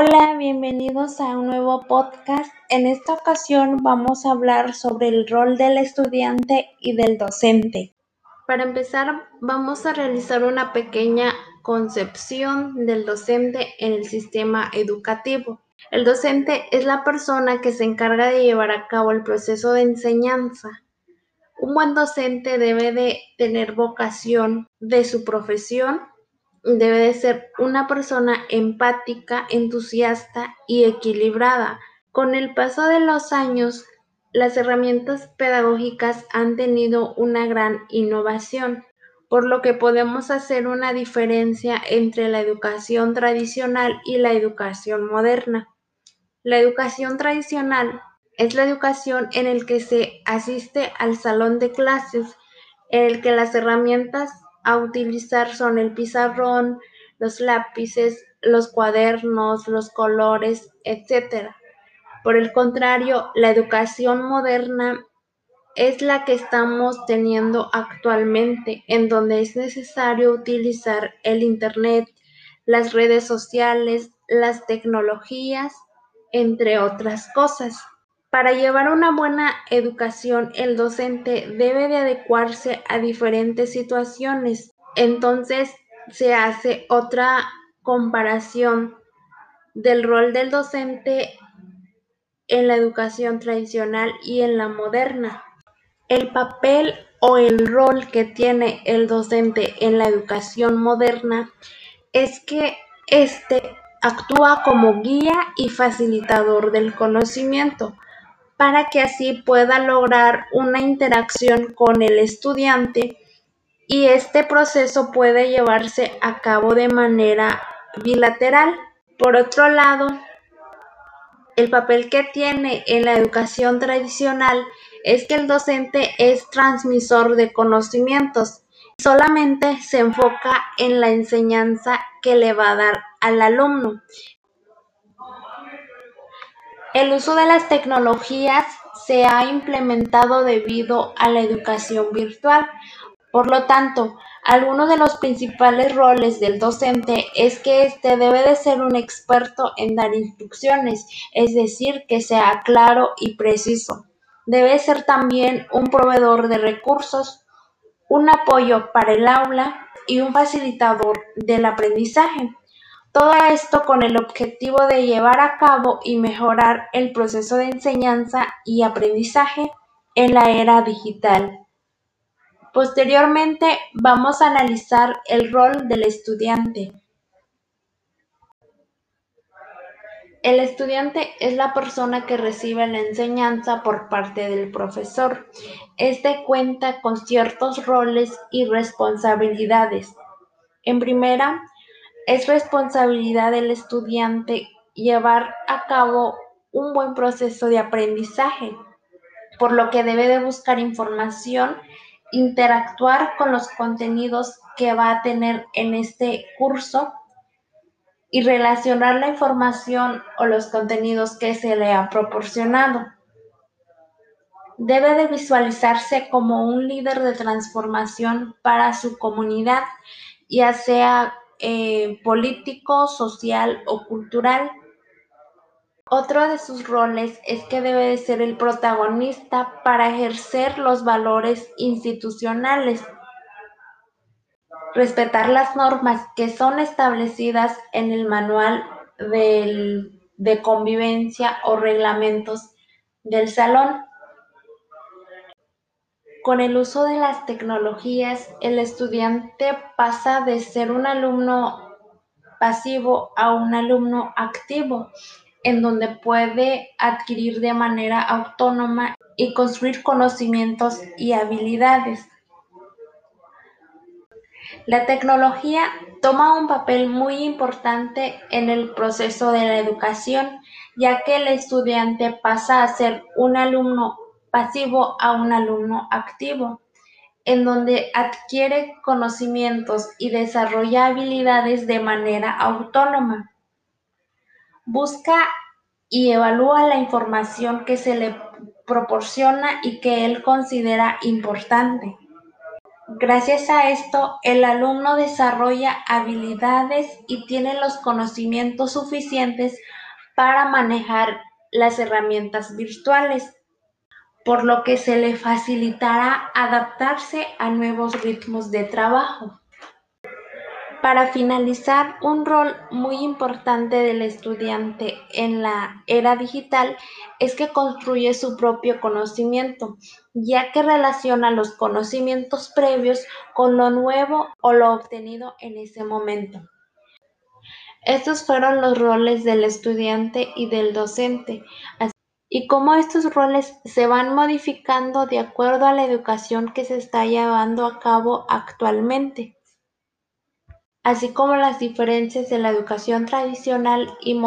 Hola, bienvenidos a un nuevo podcast. En esta ocasión vamos a hablar sobre el rol del estudiante y del docente. Para empezar, vamos a realizar una pequeña concepción del docente en el sistema educativo. El docente es la persona que se encarga de llevar a cabo el proceso de enseñanza. Un buen docente debe de tener vocación de su profesión debe de ser una persona empática, entusiasta y equilibrada. Con el paso de los años, las herramientas pedagógicas han tenido una gran innovación, por lo que podemos hacer una diferencia entre la educación tradicional y la educación moderna. La educación tradicional es la educación en el que se asiste al salón de clases, en el que las herramientas a utilizar son el pizarrón, los lápices, los cuadernos, los colores, etc. Por el contrario, la educación moderna es la que estamos teniendo actualmente, en donde es necesario utilizar el Internet, las redes sociales, las tecnologías, entre otras cosas. Para llevar una buena educación, el docente debe de adecuarse a diferentes situaciones. Entonces se hace otra comparación del rol del docente en la educación tradicional y en la moderna. El papel o el rol que tiene el docente en la educación moderna es que éste actúa como guía y facilitador del conocimiento para que así pueda lograr una interacción con el estudiante y este proceso puede llevarse a cabo de manera bilateral. Por otro lado, el papel que tiene en la educación tradicional es que el docente es transmisor de conocimientos. Solamente se enfoca en la enseñanza que le va a dar al alumno. El uso de las tecnologías se ha implementado debido a la educación virtual. Por lo tanto, algunos de los principales roles del docente es que éste debe de ser un experto en dar instrucciones, es decir, que sea claro y preciso. Debe ser también un proveedor de recursos, un apoyo para el aula y un facilitador del aprendizaje. Todo esto con el objetivo de llevar a cabo y mejorar el proceso de enseñanza y aprendizaje en la era digital. Posteriormente vamos a analizar el rol del estudiante. El estudiante es la persona que recibe la enseñanza por parte del profesor. Este cuenta con ciertos roles y responsabilidades. En primera, es responsabilidad del estudiante llevar a cabo un buen proceso de aprendizaje, por lo que debe de buscar información, interactuar con los contenidos que va a tener en este curso y relacionar la información o los contenidos que se le ha proporcionado. Debe de visualizarse como un líder de transformación para su comunidad, ya sea eh, político, social o cultural. Otro de sus roles es que debe de ser el protagonista para ejercer los valores institucionales, respetar las normas que son establecidas en el manual de convivencia o reglamentos del salón. Con el uso de las tecnologías, el estudiante pasa de ser un alumno pasivo a un alumno activo, en donde puede adquirir de manera autónoma y construir conocimientos y habilidades. La tecnología toma un papel muy importante en el proceso de la educación, ya que el estudiante pasa a ser un alumno pasivo a un alumno activo, en donde adquiere conocimientos y desarrolla habilidades de manera autónoma. Busca y evalúa la información que se le proporciona y que él considera importante. Gracias a esto, el alumno desarrolla habilidades y tiene los conocimientos suficientes para manejar las herramientas virtuales, por lo que se le facilitará adaptarse a nuevos ritmos de trabajo. Para finalizar, un rol muy importante del estudiante en la era digital es que construye su propio conocimiento, ya que relaciona los conocimientos previos con lo nuevo o lo obtenido en ese momento. Estos fueron los roles del estudiante y del docente, y cómo estos roles se van modificando de acuerdo a la educación que se está llevando a cabo actualmente así como las diferencias de la educación tradicional y